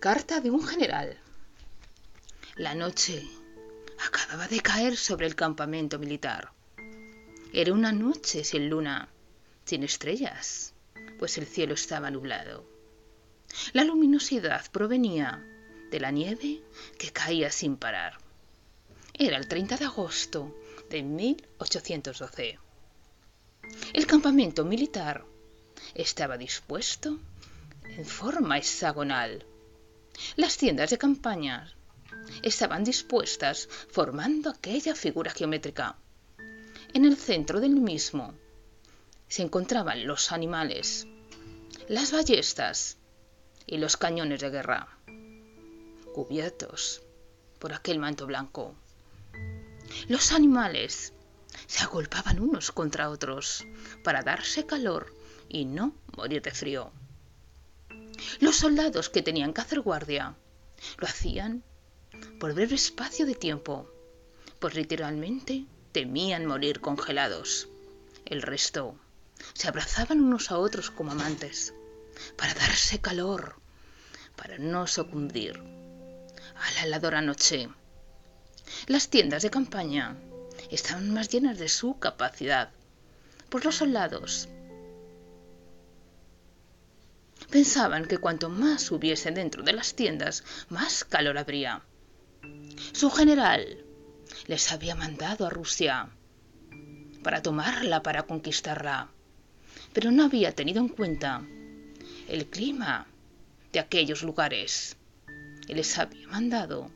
Carta de un general. La noche acababa de caer sobre el campamento militar. Era una noche sin luna, sin estrellas, pues el cielo estaba nublado. La luminosidad provenía de la nieve que caía sin parar. Era el 30 de agosto de 1812. El campamento militar estaba dispuesto en forma hexagonal. Las tiendas de campaña estaban dispuestas formando aquella figura geométrica. En el centro del mismo se encontraban los animales, las ballestas y los cañones de guerra, cubiertos por aquel manto blanco. Los animales se agolpaban unos contra otros para darse calor y no morir de frío. Los soldados que tenían que hacer guardia lo hacían por breve espacio de tiempo, pues literalmente temían morir congelados. El resto se abrazaban unos a otros como amantes, para darse calor, para no sucumbir a la heladora noche. Las tiendas de campaña estaban más llenas de su capacidad, pues los soldados pensaban que cuanto más hubiese dentro de las tiendas, más calor habría. Su general les había mandado a Rusia para tomarla, para conquistarla, pero no había tenido en cuenta el clima de aquellos lugares y les había mandado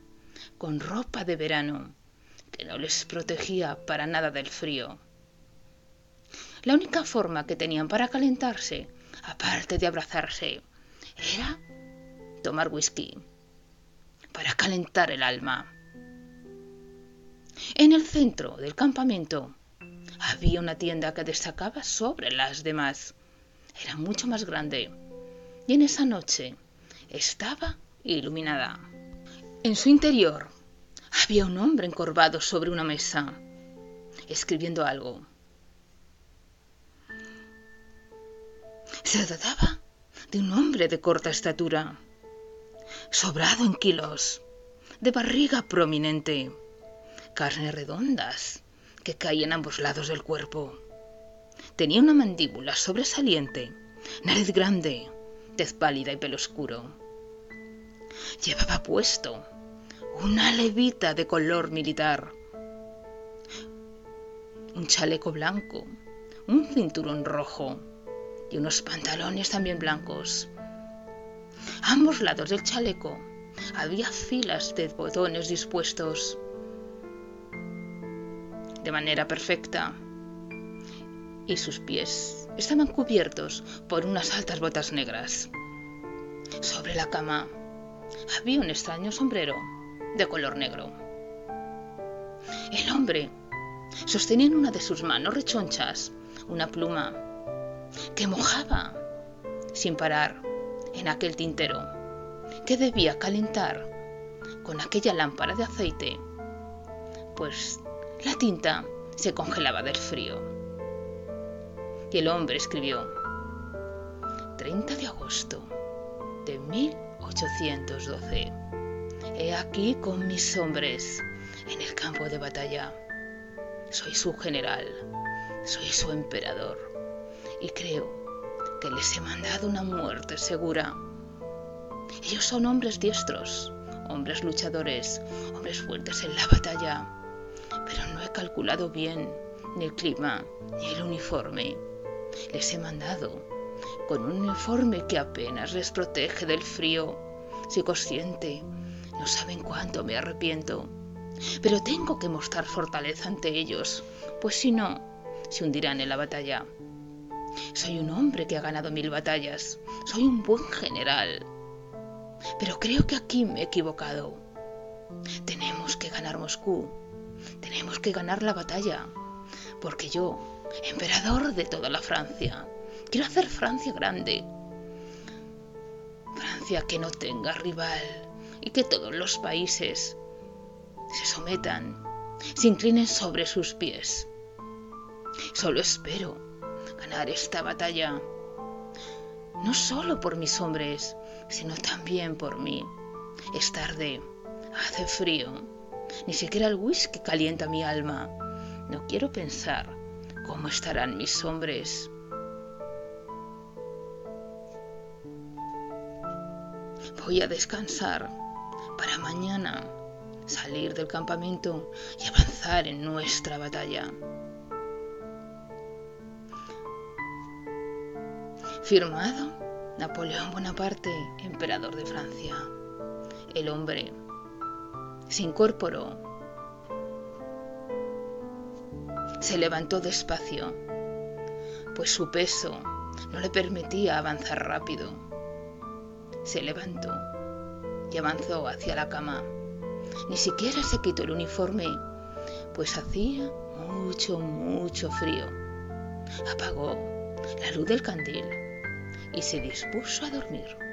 con ropa de verano que no les protegía para nada del frío. La única forma que tenían para calentarse, aparte de abrazarse, era tomar whisky para calentar el alma. En el centro del campamento había una tienda que destacaba sobre las demás. Era mucho más grande y en esa noche estaba iluminada. En su interior había un hombre encorvado sobre una mesa, escribiendo algo. Se trataba de un hombre de corta estatura, sobrado en kilos, de barriga prominente, carnes redondas que caían a ambos lados del cuerpo. Tenía una mandíbula sobresaliente, nariz grande, tez pálida y pelo oscuro. Llevaba puesto una levita de color militar, un chaleco blanco, un cinturón rojo y unos pantalones también blancos. A ambos lados del chaleco había filas de botones dispuestos de manera perfecta y sus pies estaban cubiertos por unas altas botas negras. Sobre la cama había un extraño sombrero de color negro. El hombre sostenía en una de sus manos rechonchas una pluma que mojaba sin parar en aquel tintero que debía calentar con aquella lámpara de aceite, pues la tinta se congelaba del frío. Y el hombre escribió 30 de agosto de 1812. He aquí con mis hombres en el campo de batalla. Soy su general, soy su emperador y creo que les he mandado una muerte segura. Ellos son hombres diestros, hombres luchadores, hombres fuertes en la batalla, pero no he calculado bien ni el clima ni el uniforme. Les he mandado con un uniforme que apenas les protege del frío. Soy consciente, no saben cuánto me arrepiento, pero tengo que mostrar fortaleza ante ellos, pues si no, se hundirán en la batalla. Soy un hombre que ha ganado mil batallas, soy un buen general, pero creo que aquí me he equivocado. Tenemos que ganar Moscú, tenemos que ganar la batalla, porque yo, emperador de toda la Francia, quiero hacer Francia grande. Francia que no tenga rival y que todos los países se sometan, se inclinen sobre sus pies. Solo espero esta batalla, no solo por mis hombres, sino también por mí. Es tarde, hace frío, ni siquiera el whisky calienta mi alma. No quiero pensar cómo estarán mis hombres. Voy a descansar para mañana salir del campamento y avanzar en nuestra batalla. Firmado Napoleón Bonaparte, emperador de Francia. El hombre se incorporó. Se levantó despacio, pues su peso no le permitía avanzar rápido. Se levantó y avanzó hacia la cama. Ni siquiera se quitó el uniforme, pues hacía mucho, mucho frío. Apagó la luz del candil y se dispuso a dormir.